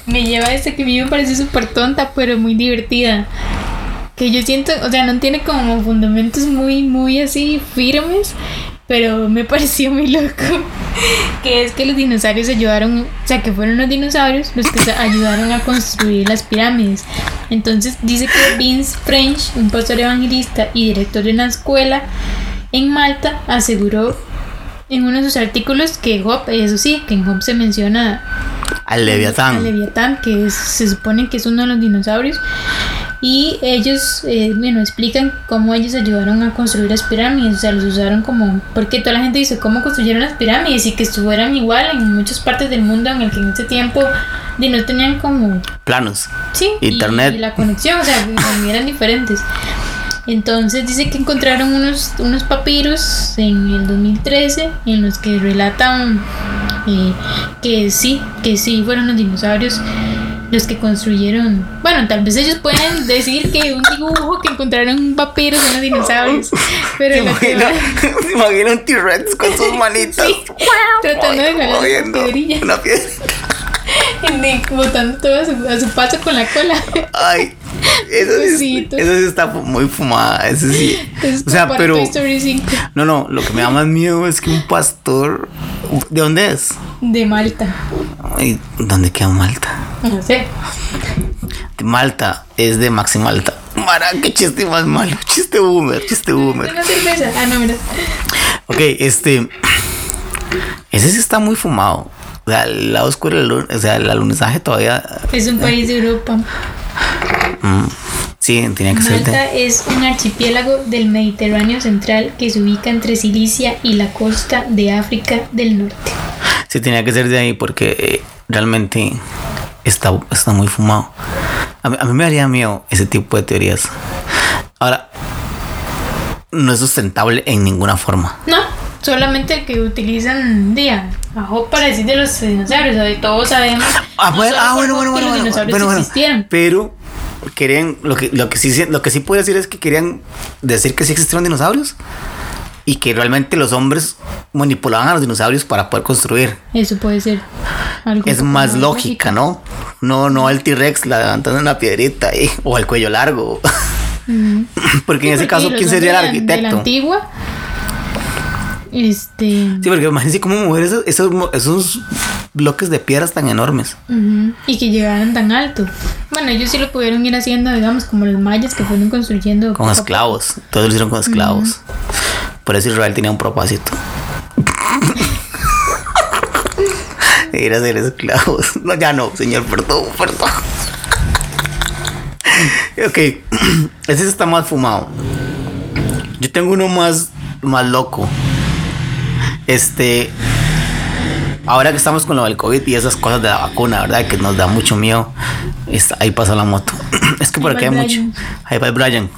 me lleva a esta que a mí me parece súper tonta, pero muy divertida. Que yo siento, o sea, no tiene como fundamentos muy, muy así firmes, pero me <laughs> pareció muy loco. Que es que los dinosaurios ayudaron, o sea, que fueron los dinosaurios los que <laughs> ayudaron a construir las pirámides. Entonces dice que Vince French, un pastor evangelista y director de una escuela en Malta, aseguró en uno de sus artículos que Job, eso sí, que en Job se menciona Al al Leviatán. Leviatán, que es- se supone que es uno de los dinosaurios. Y ellos, eh, bueno, explican cómo ellos ayudaron a construir las pirámides. O sea, los usaron como. Porque toda la gente dice cómo construyeron las pirámides y que estuvieran igual en muchas partes del mundo en el que en ese tiempo de no tenían como. Planos. Sí, Internet. Y, la conexión, o sea, <laughs> eran diferentes. Entonces dice que encontraron unos, unos papiros en el 2013 en los que relatan eh, que sí, que sí fueron los dinosaurios los que construyeron. Bueno, tal vez ellos pueden decir que un dibujo que encontraron un papiro son los dinosaurios, ¿Se <laughs> pero se imagina <laughs> un T-Rex con sus <laughs> manitas? Sí, tratando de jalar una piedrilla. una piedra. de- botando todo a su, a su paso con la cola. Ay, eso sí, eso sí está muy fumada. Eso sí. O sea, pero. Toy Story 5 No, no, lo que me da más miedo es que un pastor. ¿De dónde es? de Malta. Ay, ¿Dónde queda Malta? No sé. De Malta es de Maxi Malta. Mara, qué chiste más malo. Chiste boomer, chiste boomer. Una cerveza. Ah, no, mira. Ok, este. Ese sí está muy fumado. O sea, el lado oscuro lun- o sea, el alunizaje todavía. Es un país de Europa. mm, sí, tenía que ser de. Malta es un archipiélago del Mediterráneo central que se ubica entre Sicilia y la costa de África del Norte. Sí, tenía que ser de ahí porque eh, realmente está, está muy fumado. A mí, a mí me haría miedo ese tipo de teorías. Ahora, no es sustentable en ninguna forma. No, solamente que utilizan día ajo para decir de los dinosaurios. De todos sabemos. Ah, no bueno, solo ah, bueno, bueno, que bueno, los bueno, dinosaurios bueno, bueno. existieron. Pero querían, lo que, lo que sí, lo que sí puedo decir es que querían decir que sí existieron dinosaurios y que realmente los hombres manipulaban a los dinosaurios para poder construir. Eso puede ser. Algo Es más lógica, ¿no? No, no el T-Rex levantando una piedrita ahí, o el cuello largo. <laughs> Porque en ese Sí, caso, ¿quién sería el hombres de la- arquitecto? antigua. Este. Sí, porque imagínense cómo mover esos, esos, bloques de piedras tan enormes. Y que llegaran tan alto. Bueno, ellos sí lo pudieron ir haciendo, digamos, como los mayas que fueron construyendo. Con esclavos. Todos lo hicieron con esclavos. Por eso Israel tenía un propósito. <laughs> Ir a ser esclavos. No, ya no, señor, perdón, perdón. ok, <clears throat> ese está más fumado. Yo tengo uno más, más loco. Este. Ahora que estamos con lo del COVID y esas cosas de la vacuna, ¿verdad? Que nos da mucho miedo. Está- ahí pasa la moto. <clears throat> es que por aquí hay mucho. Ahí va el Brian.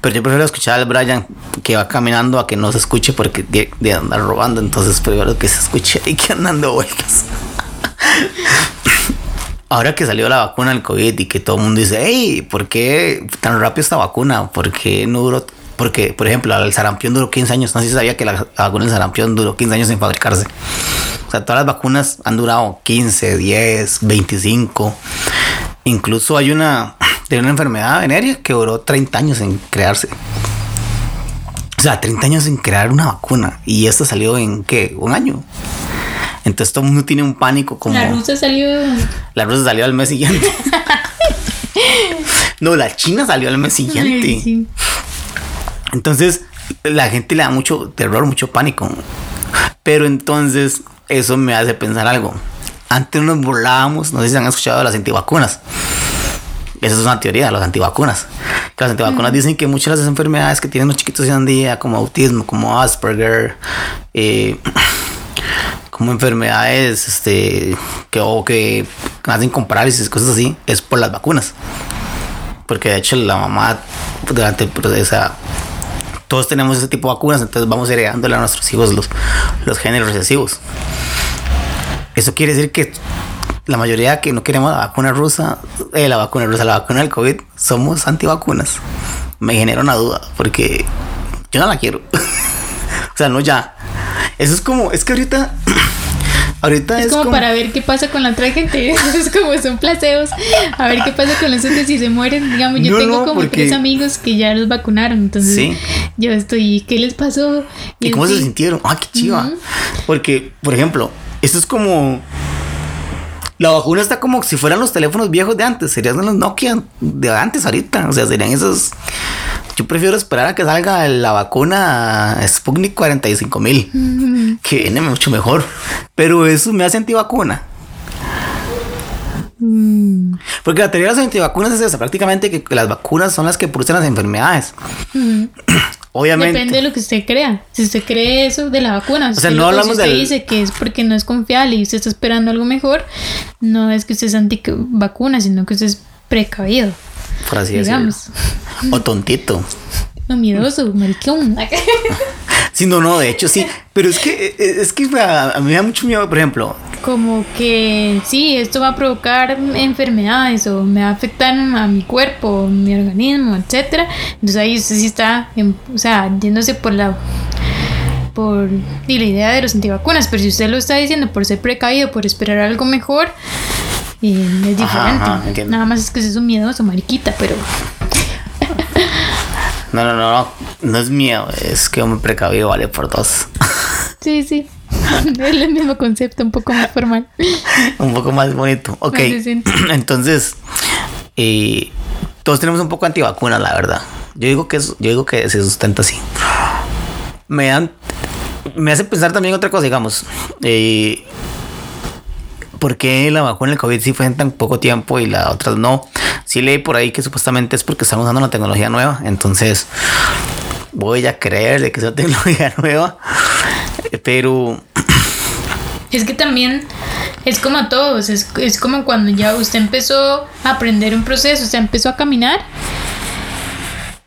Pero yo prefiero escuchar al Brian que va caminando a que no se escuche porque de, de andar robando. Entonces prefiero que se escuche y que andando vueltas. <clears throat> Ahora que salió la vacuna del COVID y que todo el mundo dice, hey, ¿por qué tan rápido esta vacuna? ¿Por qué no duró? Porque, por ejemplo, el sarampión duró 15 años. No sé si sabía que la, la vacuna del sarampión duró 15 años en fabricarse. O sea, todas las vacunas han durado 15, 10, 25. Incluso hay una, <clears throat> Tiene una enfermedad venérea que duró 30 años en crearse. O sea, 30 años en crear una vacuna. Y esta salió en qué? Un año. Entonces todo el mundo tiene un pánico como... La rusa salió... La rusa salió al mes siguiente. <laughs> no, la china salió al mes siguiente. Sí. Entonces, la gente le da mucho terror, mucho pánico. Pero entonces, eso me hace pensar algo. Antes nos burlábamos, no sé si han escuchado de las antivacunas. Esa es una teoría las antivacunas. Que las antivacunas dicen que muchas de las enfermedades que tienen los chiquitos hoy en día, como autismo, como Asperger, eh, <sniffs> como enfermedades este, que, o que hacen con parálisis, cosas así, es por las vacunas. Porque de hecho la mamá durante el proceso, todos tenemos ese tipo de vacunas, entonces vamos heredándole a nuestros hijos los, los genes recesivos. Eso quiere decir que la mayoría que no queremos la vacuna rusa, eh, la vacuna rusa, la vacuna del COVID, somos antivacunas. Me genera una duda, porque yo no la quiero. <laughs> o sea, no ya. Eso es como, es que ahorita <clears throat> Ahorita es, es, como, como- para ver qué pasa con la otra gente. <laughs> Es como son placeos. A ver qué pasa con los otros si se mueren. Digamos, yo No, tengo no, como porque- tres amigos que ya los vacunaron. Entonces Sí. yo estoy, ¿qué les pasó? ¿Y cómo se sintieron? Ah, qué chiva. Porque, por ejemplo, esto es como. La vacuna está como si fueran los teléfonos viejos de antes. Serían los Nokia de antes ahorita. O sea, serían esos. Yo prefiero esperar a que salga la vacuna Sputnik 45 mil. Que viene mucho mejor. Pero eso me hace antivacuna. Mm. Porque la teoría de las antivacunas es esa. Prácticamente que las vacunas son las que producen las enfermedades. Obviamente. Depende de lo que usted crea. Si usted cree eso de la vacuna, si sea, usted no hablamos si usted del- dice que es porque no es confiable y usted está esperando algo mejor, no es que usted es anti vacuna, sino que usted es precavido, Por así decirlo. O tontito. No miedoso, maricón. <laughs> Sí, no, no, de hecho sí. Pero es que, es que a, a mí me da mucho miedo, por ejemplo. Como que sí, esto va a provocar enfermedades o me va a afectar a mi cuerpo, mi organismo, etcétera. Entonces ahí usted sí está, en- o sea, yéndose por la por y la idea de los antivacunas, pero si usted lo está diciendo por ser precavido, por esperar algo mejor, eh, es diferente. ajá. Nada más es que es un miedoso, mariquita, pero No, no, no, no. No es miedo, es que un precavido vale por dos. <laughs> sí, sí. <laughs> es el mismo concepto, un poco más formal. un poco más bonito. Ok. <clears throat> Entonces, eh, todos tenemos un poco antivacunas, la verdad. Yo digo que es- yo digo que se sustenta así. Me dan. Me hace pensar también otra cosa, digamos. Eh, ¿Por qué la vacuna del COVID sí fue en tan poco tiempo y las otras no? Sí leí por ahí que supuestamente es porque están usando una tecnología nueva. Entonces, voy a creer de que es <laughs> tecnología nueva. Pero <clears throat> Es que también es como a todos, es, es como cuando ya usted empezó a aprender un proceso, usted empezó a caminar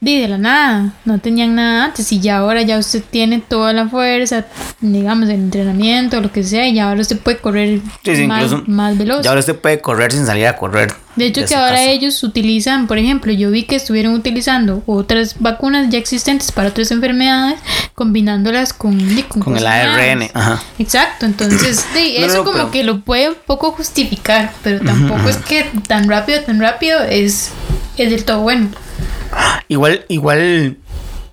di de la nada, no tenían nada antes y ya ahora ya usted tiene toda la fuerza, digamos, el entrenamiento, lo que sea, y ahora usted puede correr Sí, sí, más, incluso más veloz. ya ahora usted puede correr sin salir a correr. De hecho, que ahora ellos utilizan, por ejemplo, yo vi que estuvieron utilizando otras vacunas ya existentes para otras enfermedades, combinándolas con, di, con, Con el ARN, ajá. Exacto, entonces No, <coughs> eso no, como pero- que lo puede un poco justificar, pero tampoco es que tan rápido, tan rápido es, es del todo bueno. Igual, igual,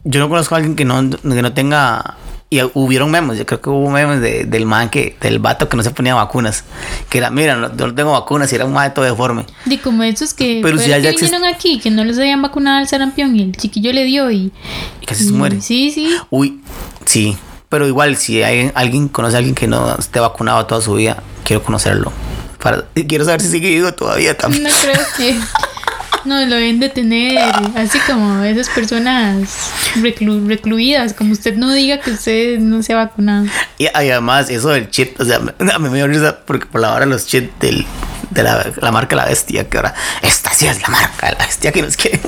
yo no conozco a alguien que no, que no tenga. Y hubieron memes, yo creo que hubo memes de- del man que, del vato que no se ponía vacunas. Que era, mira, no, yo no tengo vacunas y era un todo deforme. Y como esos que, Pero si ya- que ya exist- vinieron aquí, que no les habían vacunado al sarampión y el chiquillo le dio y, Y casi se y- muere. Sí, sí. Uy, sí. Pero igual, si hay, alguien conoce a alguien que no esté vacunado toda su vida, quiero conocerlo. Para, quiero saber si sigue vivo todavía también. No creo <laughs> que. No, lo deben de tener así como esas personas reclu- recluidas, como usted no diga que usted no se ha vacunado. Y, además, eso del chip, o sea, a mí me dio risa porque por la hora los chips del, de la, la marca La Bestia, que ahora, esta sí es la marca de La Bestia que nos quiere,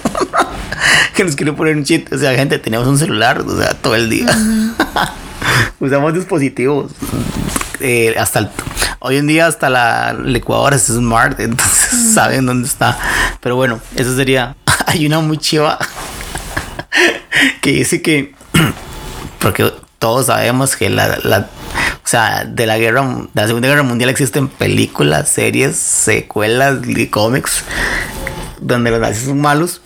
<laughs> que nos quiere poner un chip. O sea, gente, teníamos un celular, o sea, todo el día. <laughs> Usamos dispositivos. Eh, hasta el- hoy en día hasta la licuadora es smart, <laughs> entonces saben dónde está. Pero bueno, eso sería. <laughs> Hay una muy chiva <laughs> que dice que <clears throat> porque todos sabemos que la, la- o sea, de la guerra, de la Segunda Guerra Mundial existen películas, series, secuelas y cómics donde los nazis son malos.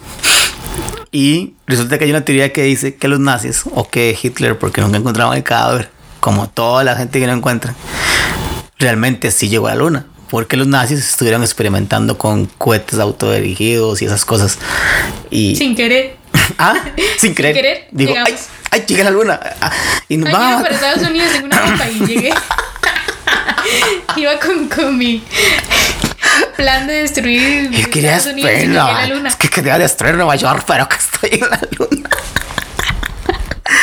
Y resulta que hay una teoría que dice que los nazis, o que Hitler, porque nunca encontraban el cadáver, como toda la gente que no encuentra, realmente sí llegó a la luna. Porque los nazis estuvieron experimentando con cohetes autodirigidos y esas cosas. Y, Sin querer. <laughs> ah, sin querer. querer, Digo, ay, ay, llegué a la luna. Ah, Y nos Ay, vamos. iba para Estados Unidos en una <laughs> y llegué. <laughs> iba con, con mi plan de destruir Es que ya Estados Unidos y llegué a la luna. Es que quería destruir Nueva York, pero que estoy en la luna.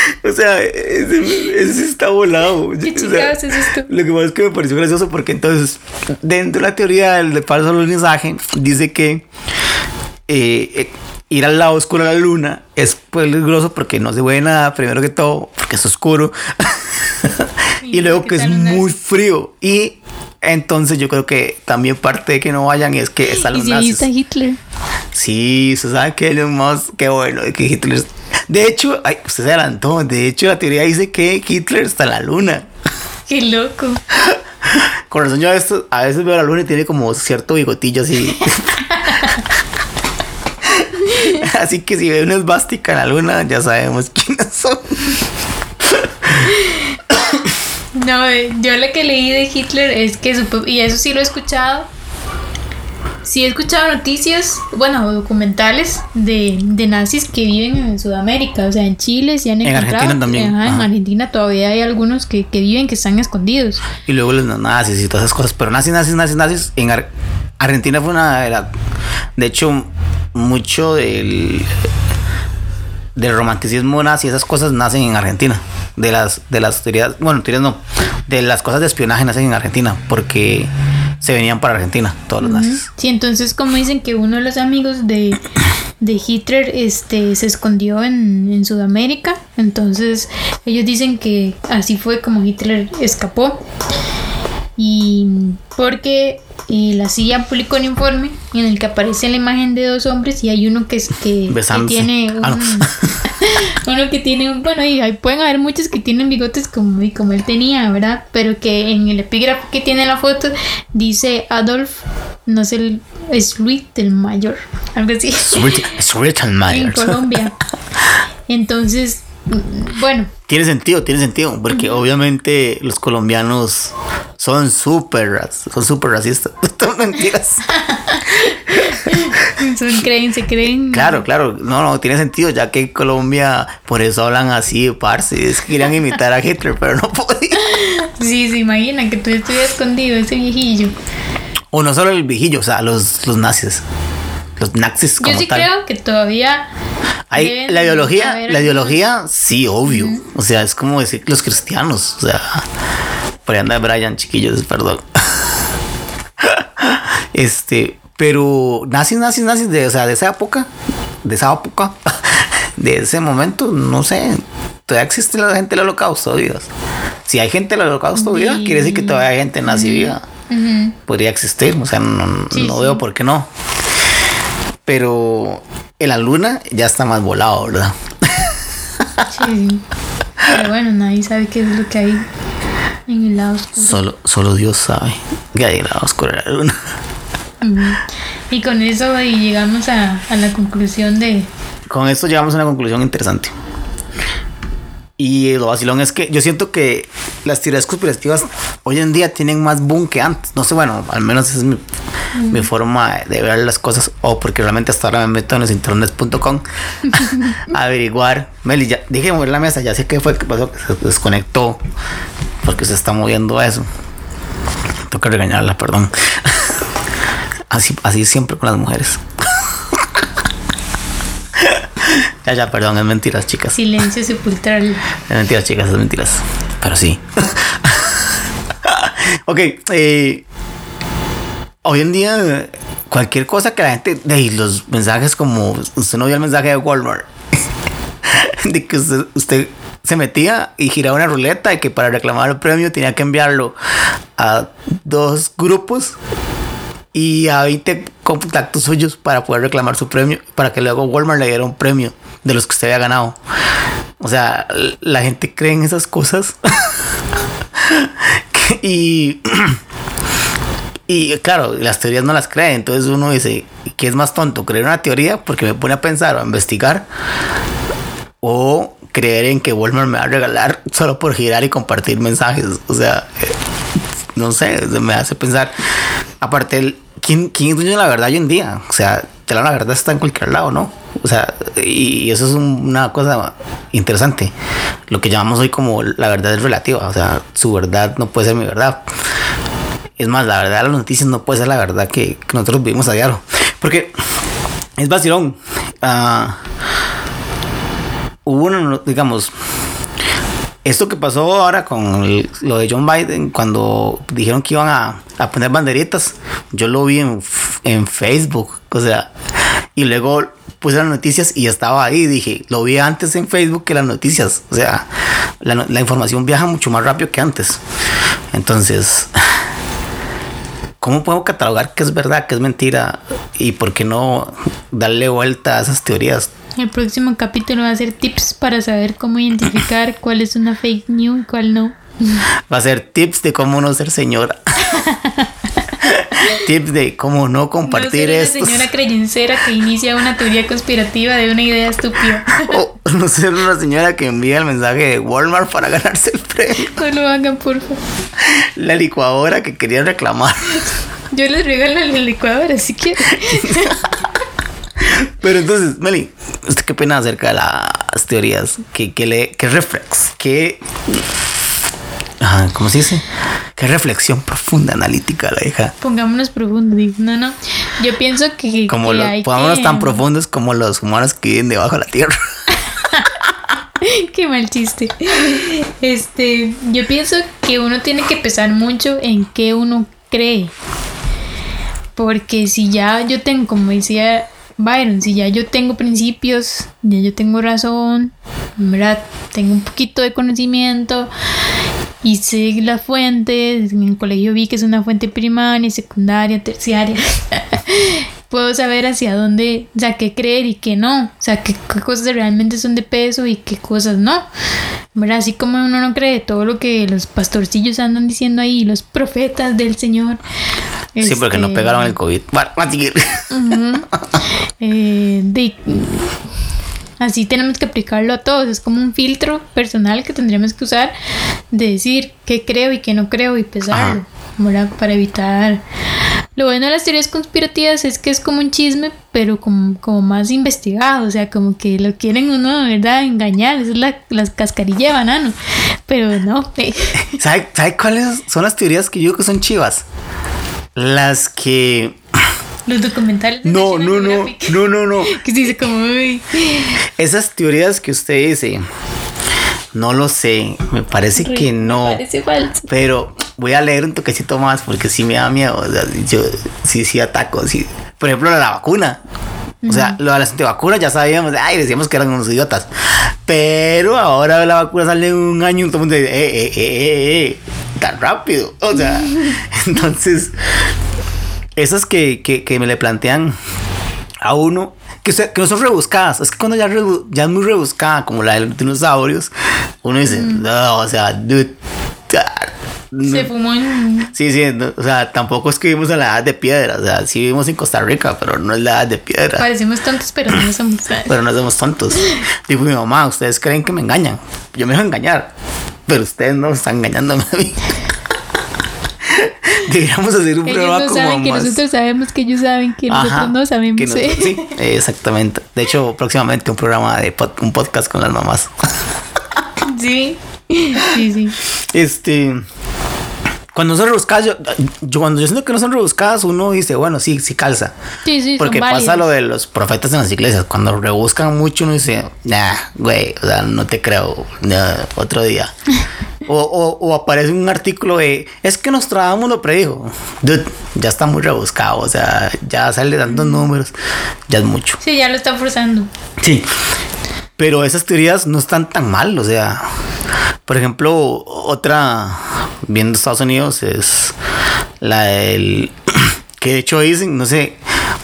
<laughs> o sea, ese, ese está volado. ¿Qué O sea, chingados es esto? Lo que pasa es que me pareció gracioso porque entonces, dentro de la teoría del de falso alunizaje, dice que eh, eh, ir al lado oscuro de la luna es peligroso porque no se ve nada, primero que todo, porque es oscuro. <laughs> y luego ¿qué que es muy frío. Y entonces yo creo que también parte de que no vayan es que están Y los ahí nazis. Hitler. Sí, se sabe que Elon Musk, qué bueno, que Hitler. De hecho, ay, usted se adelantó. De hecho, la teoría dice que Hitler está en la luna. <laughs> Qué loco. <laughs> Con razón, yo a veces, a veces veo la luna y tiene como cierto bigotillo así. <laughs> así que si ve una esvástica en la luna, ya sabemos quiénes son. No, eh, yo lo que leí de Hitler es que su y eso sí lo he escuchado. Sí he escuchado noticias, bueno, documentales de, de nazis que viven en Sudamérica, o sea, en Chile se han En. Argentina también, Ajá, en. Argentina todavía hay algunos que, que viven, que están escondidos. Y luego los nazis y todas esas cosas. Pero nazis, nazis, nazis, nazis. En Ar- Argentina fue una. Era, de hecho, mucho del. Del romanticismo nazi, esas cosas nacen en Argentina. De las, de las teorías, bueno, teorías no, de las cosas de espionaje nacen en Argentina, porque se venían para Argentina, todos los nazis. Sí, entonces como dicen que uno de los amigos de, de Hitler este, se escondió en, en Sudamérica, entonces ellos dicen que así fue como Hitler escapó. Y porque eh, la CIA publicó un informe en el que aparece la imagen de dos hombres y hay uno que, es, que, que Besándose. tiene un, Ah, no. <laughs> uno que tiene un, bueno, y ahí pueden haber muchos que tienen bigotes como, y como él tenía, ¿verdad? Pero que en el epígrafo que tiene la foto dice Adolf, no sé, el- es Mayor, algo así, Richard <laughs> en. Colombia. <laughs> Entonces, mm, bueno, Tiene sentido, tiene sentido, porque obviamente los colombianos son súper son súper racistas. <laughs> Son mentiras. <laughs> son, creen, se creen. Claro, claro, no, no, tiene sentido, ya que en Colombia por eso hablan así, parce, es que querían imitar a Hitler, pero no podían. Sí, se imaginan que tú estuvieras escondido, ese viejillo. O no solo el viejillo, o sea, los, los nazis. Los nazis como Yo sí tal. creo que todavía. Hay, la ideología, la ideología, sí, obvio. O sea, es como decir los cristianos. O sea, por ahí anda Brian, chiquillos, perdón. <laughs> este, pero nazis, nazis, nazis, de, o sea, de esa época, de esa época, <laughs> de ese momento, no sé. Todavía existe la gente del holocausto, Dios. Si hay gente del holocausto viva, quiere decir que todavía hay gente nazi viva. Podría existir, o sea, no, no- Sí, no sí. veo por qué no. Pero en la luna ya está más volado, ¿verdad? Sí, sí. Pero bueno, nadie sabe qué es lo que hay en el lado oscuro. Solo, solo Dios sabe que hay en la oscura de la luna. Ujú. Y con eso y llegamos a, a la conclusión de. Con esto llegamos a una conclusión interesante. Y lo vacilón es que yo siento que las teorías conspirativas hoy en día tienen más boom que antes. No sé, bueno, al menos esa es mi, mi forma de ver las cosas. O porque realmente hasta ahora me meto en los internet.com a averiguar. Meli, ya dije mover la mesa, ya sé qué fue que pasó, que se desconectó porque se está moviendo eso. Tengo que regañarla, perdón. Así, así siempre con las mujeres. ya, ya, perdón, es mentiras, chicas. Silencio sepulcral. Es mentiras, chicas, es mentiras. Pero sí. ok, eh, hoy en día, cualquier cosa que la gente. De los mensajes como. Usted no vio el mensaje de Walmart. <laughs> de que usted, usted se metía y giraba una ruleta y que para reclamar el premio tenía que enviarlo a dos grupos y a 20 contactos suyos para poder reclamar su premio, para que luego Walmart le diera un premio de los que usted había ganado. O sea, la gente cree en esas cosas. <laughs> Y, <clears throat> y claro, las teorías no las cree. Entonces uno dice, ¿qué es más tonto? ¿Creer una teoría porque me pone a pensar o a investigar? ¿O creer en que Walmart me va a regalar solo por girar y compartir mensajes? O sea, eh, no sé, me hace pensar. Aparte, ¿quién, quién es dueño de la verdad hoy en día? O sea, la verdad está en cualquier lado, ¿no? O sea, y eso es una cosa interesante. Lo que llamamos hoy como la verdad es relativa. O sea, su verdad no puede ser mi verdad. Es más, la verdad las noticias no puede ser la verdad que, nosotros vivimos a diario. Porque es vacilón. Uh, hubo una, digamos, esto que pasó ahora con lo de John Biden, cuando dijeron que iban a, a poner banderitas, yo lo vi en, en, Facebook, o sea, y luego puse las noticias y estaba ahí, dije, lo vi antes en Facebook que las noticias, o sea, la información viaja mucho más rápido que antes. Entonces, ¿cómo puedo catalogar qué es verdad, qué es mentira? Y por qué no darle vuelta a esas teorías. El próximo capítulo va a ser tips para saber cómo identificar <laughs> cuál es una fake news y cuál no. Va a ser tips de cómo no ser señora. <laughs> tips de cómo no compartir no una señora creyencera que inicia una teoría conspirativa de una idea estúpida. o <laughs> no ser una señora que envía el mensaje de Walmart para ganarse el premio. No lo hagan, por favor. La licuadora que querían reclamar. Yo les regalo la licuadora si quieren. <laughs> Pero entonces, Meli, ¿usted qué pena acerca de las teorías? ¿Qué, qué, le, qué reflex? ¿Qué Ajá, ¿cómo se dice? Qué reflexión profunda, analítica la hija. Pongámonos profundos, no, no. Yo pienso que. Como que pongámonos tan profundos como los humanos que viven debajo de la tierra. <laughs> <laughs> Qué mal chiste. Este, yo pienso que uno tiene que pensar mucho en qué uno cree. Porque si ya yo tengo, como decía Byron, si ya yo tengo principios, ya yo tengo razón, ¿verdad? Tengo un poquito de conocimiento y sé las fuentes, en el colegio vi que es una fuente primaria, secundaria, terciaria. <laughs> Puedo saber hacia dónde, o sea, qué creer y qué no, o sea, qué, cosas realmente son de peso y qué cosas no. ¿Verdad? Así como uno no cree todo lo que los pastorcillos andan diciendo ahí, los profetas del Señor. Sí, porque no este, pegaron el COVID. A seguir. <laughs> eh, de, Así tenemos que aplicarlo a todos. Es como un filtro personal que tendríamos que usar de decir qué creo y qué no creo y pesarlo. Para evitar. Lo bueno de las teorías conspirativas es que es como un chisme, pero como, como más investigado. O sea, como que lo quieren uno, ¿verdad? Engañar. es la, la cascarilla de banano. Pero no. ¿Sabe, ¿Sabe cuáles son las teorías que yo digo que son chivas? Las que los documentales. No, no, no, no, no, no. Que se dice como, Esas teorías que usted dice, no lo sé, me parece que no. Me parece falso. Pero voy a leer un toquecito más porque sí me da miedo. O sea, yo sí, sí ataco. Sí. Por ejemplo, la vacuna. O sea, lo de las antivacunas ya sabíamos, ay, decíamos que eran unos idiotas. Pero ahora la vacuna sale un año y todo el mundo dice, eh, eh, eh, eh, eh, tan rápido. O sea, <laughs> entonces, esas que, que, que me le plantean a uno, que, que no son rebuscadas. Es que cuando ya, ya es muy rebuscada, como la de los dinosaurios, uno dice, mm. no, o sea, dude, se fumó en... Sí, sí, o sea, tampoco es que vivimos en la edad de piedra, o sea, sí vivimos en Costa Rica, pero no es la edad de piedra. Parecemos tontos, pero no somos <laughs> Pero no somos tontos. Digo mi mamá, ustedes creen que me engañan. Yo me dejo engañar, pero ustedes no están engañándome a mí. <laughs> Deberíamos hacer un programa no como saben que nosotros sabemos que ellos saben que nosotros no sabemos. sí, <laughs> exactamente. De hecho, próximamente un programa de un podcast con las mamás. <laughs> sí, sí, sí. Este. Cuando son rebuscadas, yo, cuando yo siento que no son rebuscadas, uno dice, bueno, sí, sí calza. Sí, sí, Porque pasa lo de los profetas en las iglesias. Cuando rebuscan mucho, uno dice, nah, güey, o sea, no te creo. otro día. O, o, aparece un artículo de, es que nos trabamos lo predijo. Dude, ya está muy rebuscado, o sea, ya sale dando números, ya es mucho. Sí, ya lo está forzando. Sí. Pero esas teorías no están tan mal, o sea, por ejemplo, otra viendo Estados Unidos es la del <clears throat> que de hecho dicen, no sé,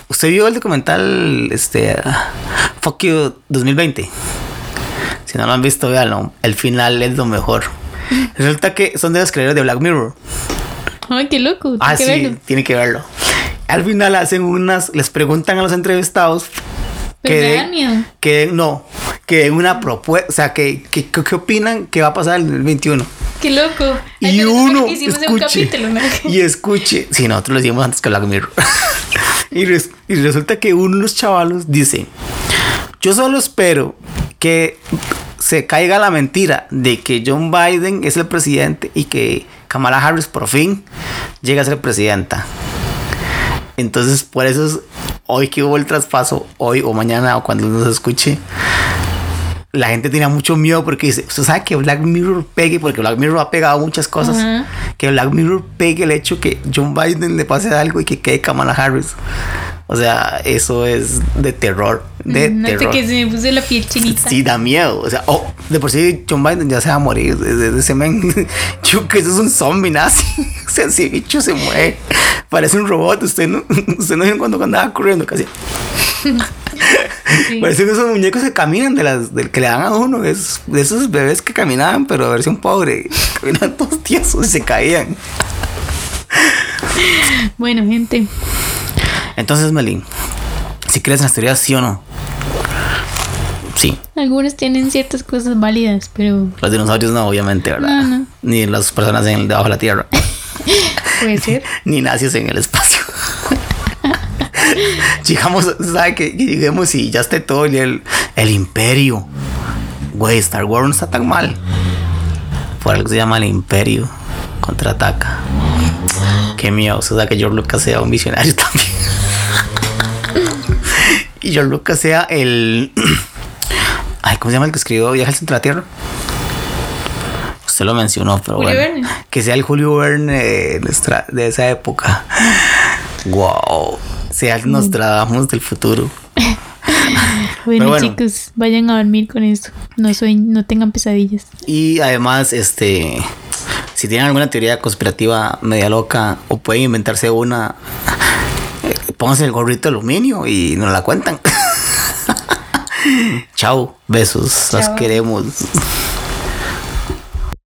¿usted vio el documental este Fuck You 2020? Si no lo han visto, véanlo, el final es lo mejor. Resulta que son de los creadores de Black Mirror. Ay, qué loco. Ah, sí, tiene que verlo. al final hacen unas, les preguntan a los entrevistados que, miedo. que no, que den una propuesta, o sea, que, que, que- ¿qué opinan que va a pasar en el 21? Qué loco. Y uno que un escuche, capítulo, ¿no? y escuche, si nosotros lo hicimos antes que Black Mirror. <laughs> y, res- y resulta que uno de los chavalos dice, yo solo espero que se caiga la mentira de que John Biden es el presidente y que Kamala Harris por fin llega a ser presidenta. Entonces, por eso es hoy que hubo el traspaso, hoy o mañana o cuando nos escuche, la gente tenía mucho miedo porque dice, usted sabe que Black Mirror pegue, porque Black Mirror ha pegado muchas cosas, Ajá. que Black Mirror pegue el hecho que John Biden le pase algo y que quede Kamala Harris. O sea, eso es de terror, de Note terror. que se me puso la piel chinita. Sí, da miedo. O sea, oh, de por sí John Biden ya se va a morir. Desde ese men, <laughs> yo que eso es un zombie nazi. <laughs> O sea, ese bicho se mueve. Parece un robot. Usted no, <laughs> usted no vio cuando andaba corriendo casi. Sí. Parecen esos muñecos que caminan de las del que le dan a uno. Es, de esos bebés que caminaban, pero de versión pobre. <laughs> Caminaban todos tiesos y se caían. Bueno, gente. Entonces, Melín, si crees en las teorías, sí o no. Sí. Algunos tienen ciertas cosas válidas, pero Los dinosaurios no, obviamente, ¿verdad? No, no. Ni las personas en, debajo de la tierra. <laughs> puede ser. <laughs> ni nazis en el espacio. <laughs> Llegamos, ¿sabe que Lleguemos y ya esté todo el, el imperio. Güey, Star Wars no está tan mal. Por algo se llama el imperio. Contraataca. Qué miedo. O sea, que George Lucas sea un visionario <laughs> también. y George Lucas sea el... <clears throat> Ay, ¿cómo se llama el que escribió Viaje al Centro de la Tierra? Usted lo mencionó, pero Julio bueno. Verne. Que sea el Julio Verne de, nuestra, de esa época. Wow. Sea el Nostradamus del futuro. <laughs> Bueno, bueno. chicos, vayan a dormir con esto. No soy, no tengan pesadillas. Y además, este, si tienen alguna teoría conspirativa media loca o pueden inventarse una, eh, pónganse el gorrito de aluminio y nos la cuentan. <laughs> Chao, besos, las Chao. queremos.